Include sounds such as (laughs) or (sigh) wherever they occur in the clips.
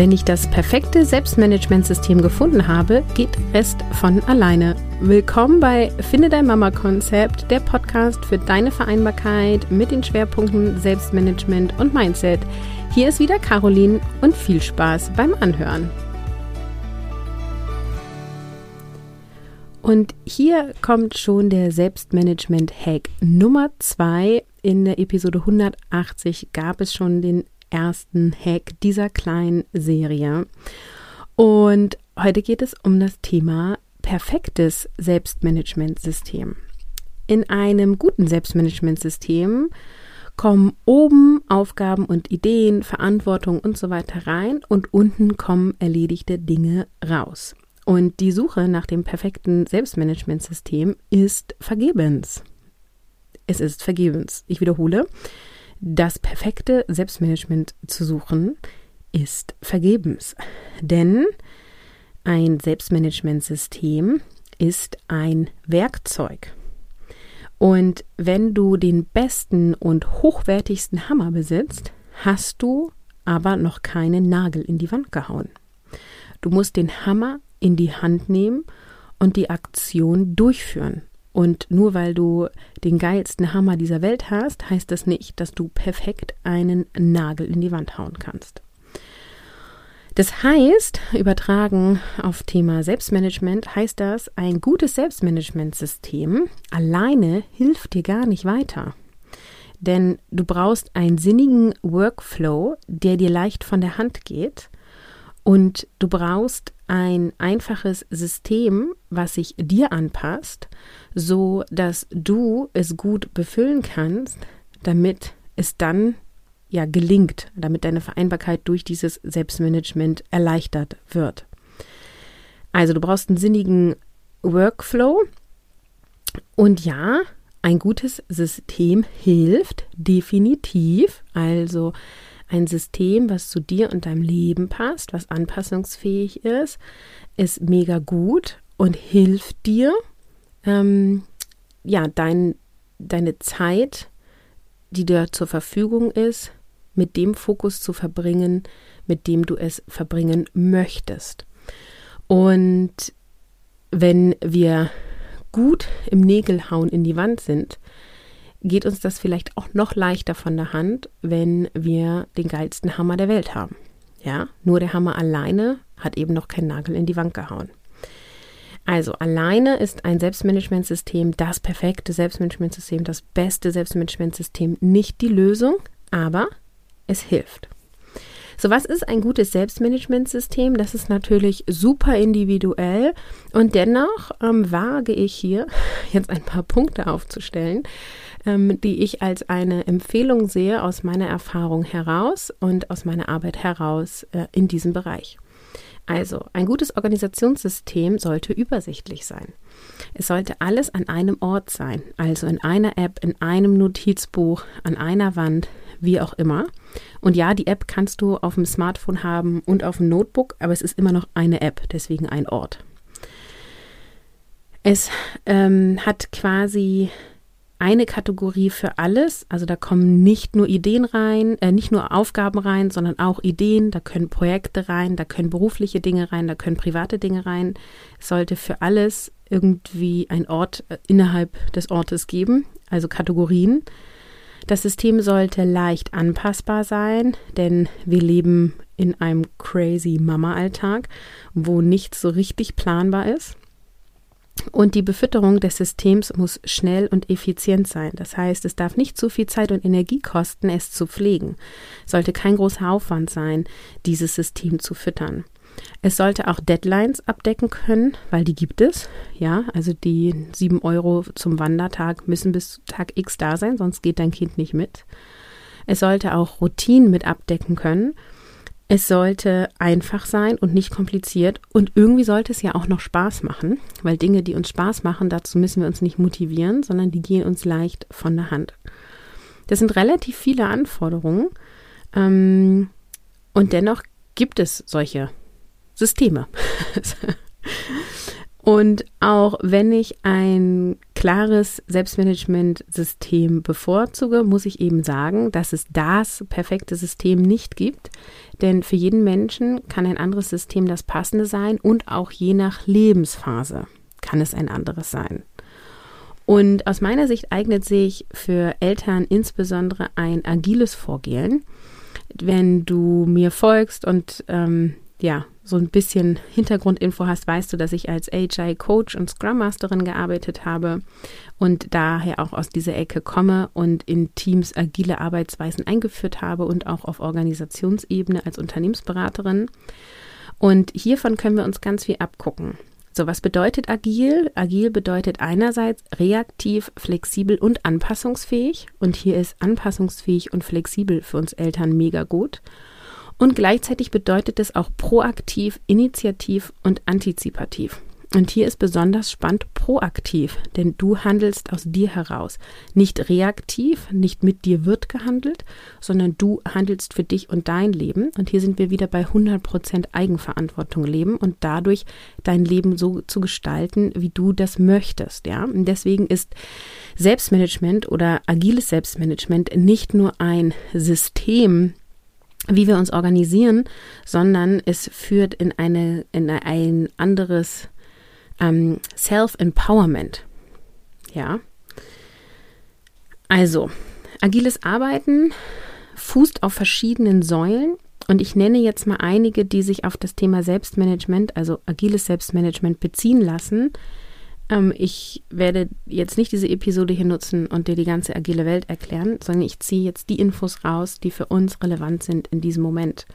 Wenn ich das perfekte Selbstmanagementsystem gefunden habe, geht Rest von alleine. Willkommen bei Finde dein Mama Konzept, der Podcast für deine Vereinbarkeit mit den Schwerpunkten Selbstmanagement und Mindset. Hier ist wieder Caroline und viel Spaß beim Anhören. Und hier kommt schon der Selbstmanagement-Hack Nummer 2. In der Episode 180 gab es schon den ersten Hack dieser kleinen Serie. Und heute geht es um das Thema perfektes Selbstmanagementsystem. In einem guten Selbstmanagementsystem kommen oben Aufgaben und Ideen, Verantwortung und so weiter rein und unten kommen erledigte Dinge raus. Und die Suche nach dem perfekten Selbstmanagementsystem ist vergebens. Es ist vergebens. Ich wiederhole, das perfekte Selbstmanagement zu suchen ist vergebens, denn ein Selbstmanagementsystem ist ein Werkzeug. Und wenn du den besten und hochwertigsten Hammer besitzt, hast du aber noch keinen Nagel in die Wand gehauen. Du musst den Hammer in die Hand nehmen und die Aktion durchführen. Und nur weil du den geilsten Hammer dieser Welt hast, heißt das nicht, dass du perfekt einen Nagel in die Wand hauen kannst. Das heißt, übertragen auf Thema Selbstmanagement, heißt das, ein gutes Selbstmanagementsystem alleine hilft dir gar nicht weiter. Denn du brauchst einen sinnigen Workflow, der dir leicht von der Hand geht. Und du brauchst ein einfaches System, was sich dir anpasst, so dass du es gut befüllen kannst, damit es dann ja gelingt, damit deine Vereinbarkeit durch dieses Selbstmanagement erleichtert wird. Also du brauchst einen sinnigen Workflow und ja, ein gutes System hilft definitiv. Also ein System, was zu dir und deinem Leben passt, was anpassungsfähig ist, ist mega gut und hilft dir, ähm, ja, dein, deine Zeit, die dir zur Verfügung ist, mit dem Fokus zu verbringen, mit dem du es verbringen möchtest. Und wenn wir gut im Nägelhauen in die Wand sind, geht uns das vielleicht auch noch leichter von der Hand, wenn wir den geilsten Hammer der Welt haben. Ja, nur der Hammer alleine hat eben noch keinen Nagel in die Wand gehauen. Also alleine ist ein Selbstmanagementsystem das perfekte Selbstmanagementsystem, das beste Selbstmanagementsystem nicht die Lösung, aber es hilft. So, was ist ein gutes Selbstmanagementsystem? Das ist natürlich super individuell und dennoch ähm, wage ich hier (laughs) jetzt ein paar Punkte aufzustellen, ähm, die ich als eine Empfehlung sehe aus meiner Erfahrung heraus und aus meiner Arbeit heraus äh, in diesem Bereich. Also, ein gutes Organisationssystem sollte übersichtlich sein. Es sollte alles an einem Ort sein, also in einer App, in einem Notizbuch, an einer Wand, wie auch immer. Und ja, die App kannst du auf dem Smartphone haben und auf dem Notebook, aber es ist immer noch eine App, deswegen ein Ort. Es ähm, hat quasi eine Kategorie für alles. Also da kommen nicht nur Ideen rein, äh, nicht nur Aufgaben rein, sondern auch Ideen. Da können Projekte rein, da können berufliche Dinge rein, da können private Dinge rein. Es sollte für alles irgendwie ein Ort äh, innerhalb des Ortes geben, also Kategorien. Das System sollte leicht anpassbar sein, denn wir leben in einem crazy Mama-Alltag, wo nichts so richtig planbar ist. Und die Befütterung des Systems muss schnell und effizient sein. Das heißt, es darf nicht zu viel Zeit und Energie kosten, es zu pflegen. Sollte kein großer Aufwand sein, dieses System zu füttern. Es sollte auch Deadlines abdecken können, weil die gibt es. Ja, also die sieben Euro zum Wandertag müssen bis Tag X da sein, sonst geht dein Kind nicht mit. Es sollte auch Routinen mit abdecken können es sollte einfach sein und nicht kompliziert und irgendwie sollte es ja auch noch Spaß machen, weil Dinge, die uns Spaß machen, dazu müssen wir uns nicht motivieren, sondern die gehen uns leicht von der Hand. Das sind relativ viele Anforderungen ähm, und dennoch gibt es solche Systeme. und auch wenn ich ein klares Selbstmanagement-System bevorzuge, muss ich eben sagen, dass es das perfekte System nicht gibt. Denn für jeden Menschen kann ein anderes System das passende sein und auch je nach Lebensphase kann es ein anderes sein. Und aus meiner Sicht eignet sich für Eltern insbesondere ein agiles Vorgehen. Wenn du mir folgst und ähm, ja, so ein bisschen Hintergrundinfo hast, weißt du, dass ich als AGI Coach und Scrum Masterin gearbeitet habe und daher auch aus dieser Ecke komme und in Teams agile Arbeitsweisen eingeführt habe und auch auf Organisationsebene als Unternehmensberaterin. Und hiervon können wir uns ganz viel abgucken. So, was bedeutet agil? Agil bedeutet einerseits reaktiv, flexibel und anpassungsfähig. Und hier ist anpassungsfähig und flexibel für uns Eltern mega gut. Und gleichzeitig bedeutet es auch proaktiv, initiativ und antizipativ. Und hier ist besonders spannend proaktiv, denn du handelst aus dir heraus. Nicht reaktiv, nicht mit dir wird gehandelt, sondern du handelst für dich und dein Leben. Und hier sind wir wieder bei 100% Eigenverantwortung leben und dadurch dein Leben so zu gestalten, wie du das möchtest. Ja, und deswegen ist Selbstmanagement oder agiles Selbstmanagement nicht nur ein System, wie wir uns organisieren, sondern es führt in eine in ein anderes ähm, Self-Empowerment. Ja. Also, agiles Arbeiten fußt auf verschiedenen Säulen und ich nenne jetzt mal einige, die sich auf das Thema Selbstmanagement, also agiles Selbstmanagement beziehen lassen. Ähm, ich werde jetzt nicht diese Episode hier nutzen und dir die ganze agile Welt erklären, sondern ich ziehe jetzt die Infos raus, die für uns relevant sind in diesem Moment.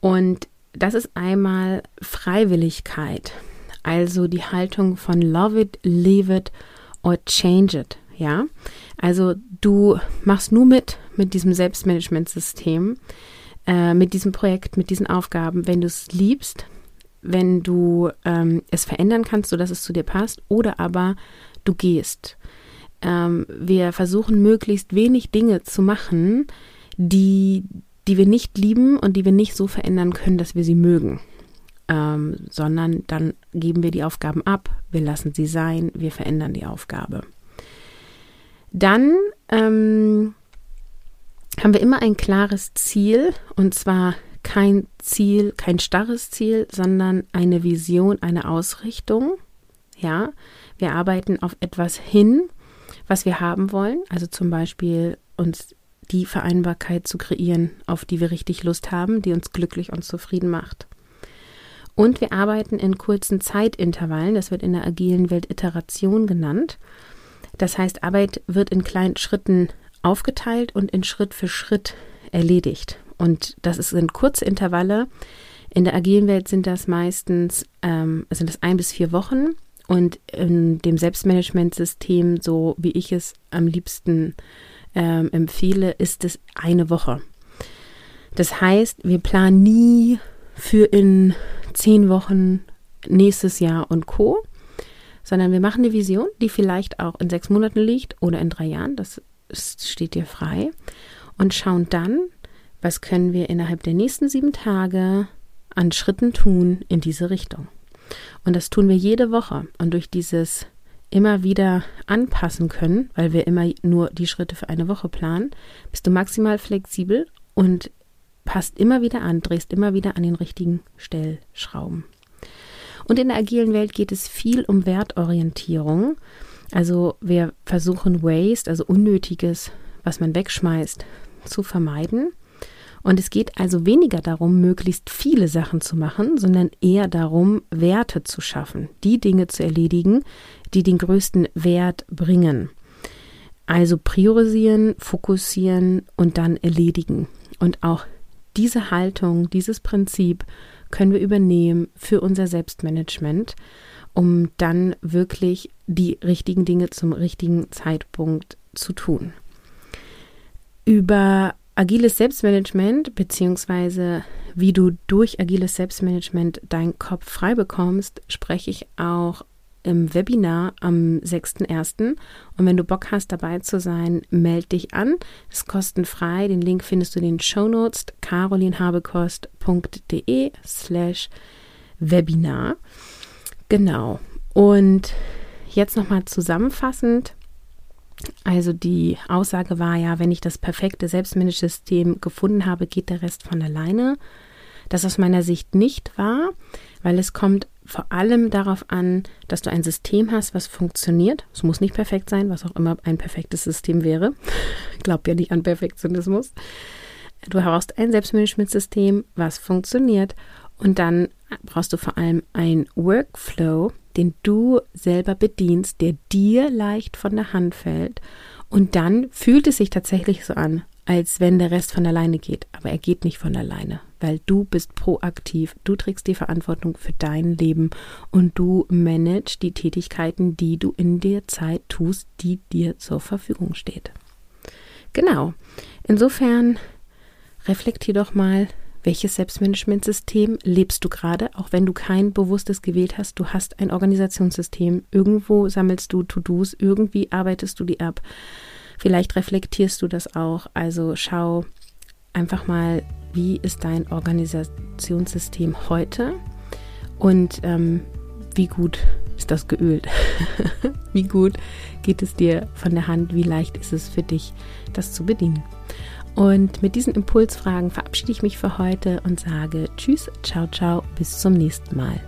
Und das ist einmal Freiwilligkeit, also die Haltung von love it, leave it or change it. Ja, also du machst nur mit mit diesem Selbstmanagementsystem, äh, mit diesem Projekt, mit diesen Aufgaben, wenn du es liebst, wenn du ähm, es verändern kannst, sodass es zu dir passt, oder aber du gehst. Ähm, wir versuchen möglichst wenig Dinge zu machen, die, die wir nicht lieben und die wir nicht so verändern können, dass wir sie mögen. Ähm, sondern dann geben wir die Aufgaben ab, wir lassen sie sein, wir verändern die Aufgabe. Dann ähm, haben wir immer ein klares Ziel und zwar kein Ziel, kein starres Ziel, sondern eine Vision, eine Ausrichtung. Ja, wir arbeiten auf etwas hin, was wir haben wollen. Also zum Beispiel uns die Vereinbarkeit zu kreieren, auf die wir richtig Lust haben, die uns glücklich und zufrieden macht. Und wir arbeiten in kurzen Zeitintervallen. Das wird in der agilen Welt Iteration genannt. Das heißt, Arbeit wird in kleinen Schritten aufgeteilt und in Schritt für Schritt erledigt. Und das sind kurze Intervalle. In der agilen Welt sind das meistens ähm, sind das ein bis vier Wochen. Und in dem Selbstmanagementsystem, so wie ich es am liebsten ähm, empfehle, ist es eine Woche. Das heißt, wir planen nie für in zehn Wochen nächstes Jahr und Co., sondern wir machen eine Vision, die vielleicht auch in sechs Monaten liegt oder in drei Jahren, das steht dir frei, und schauen dann, was können wir innerhalb der nächsten sieben Tage an Schritten tun in diese Richtung. Und das tun wir jede Woche. Und durch dieses immer wieder anpassen können, weil wir immer nur die Schritte für eine Woche planen, bist du maximal flexibel und passt immer wieder an, drehst immer wieder an den richtigen Stellschrauben. Und in der agilen Welt geht es viel um Wertorientierung. Also wir versuchen Waste, also Unnötiges, was man wegschmeißt, zu vermeiden. Und es geht also weniger darum, möglichst viele Sachen zu machen, sondern eher darum, Werte zu schaffen, die Dinge zu erledigen, die den größten Wert bringen. Also priorisieren, fokussieren und dann erledigen. Und auch diese Haltung, dieses Prinzip können wir übernehmen für unser Selbstmanagement, um dann wirklich die richtigen Dinge zum richtigen Zeitpunkt zu tun. Über agiles Selbstmanagement beziehungsweise wie du durch agiles Selbstmanagement deinen Kopf frei bekommst, spreche ich auch im Webinar am 6.1. Und wenn du Bock hast, dabei zu sein, melde dich an. Es ist kostenfrei. Den Link findest du in den Show Notes carolinhabekost.de slash Webinar. Genau. Und jetzt nochmal zusammenfassend. Also die Aussage war ja, wenn ich das perfekte Selbstmanagement-System gefunden habe, geht der Rest von alleine. Das aus meiner Sicht nicht wahr, weil es kommt vor allem darauf an, dass du ein System hast, was funktioniert. Es muss nicht perfekt sein, was auch immer ein perfektes System wäre. Ich glaube ja nicht an Perfektionismus. Du brauchst ein Selbstmanagementsystem, was funktioniert. Und dann brauchst du vor allem ein Workflow, den du selber bedienst, der dir leicht von der Hand fällt. Und dann fühlt es sich tatsächlich so an, als wenn der Rest von alleine geht. Aber er geht nicht von alleine, weil du bist proaktiv, du trägst die Verantwortung für dein Leben und du managst die Tätigkeiten, die du in der Zeit tust, die dir zur Verfügung steht. Genau. Insofern reflektier doch mal, welches Selbstmanagementsystem lebst du gerade, auch wenn du kein bewusstes gewählt hast. Du hast ein Organisationssystem. Irgendwo sammelst du To-Dos, irgendwie arbeitest du die ab. Vielleicht reflektierst du das auch. Also schau einfach mal, wie ist dein Organisationssystem heute und ähm, wie gut ist das geölt? (laughs) wie gut geht es dir von der Hand? Wie leicht ist es für dich, das zu bedienen? Und mit diesen Impulsfragen verabschiede ich mich für heute und sage Tschüss, ciao, ciao, bis zum nächsten Mal.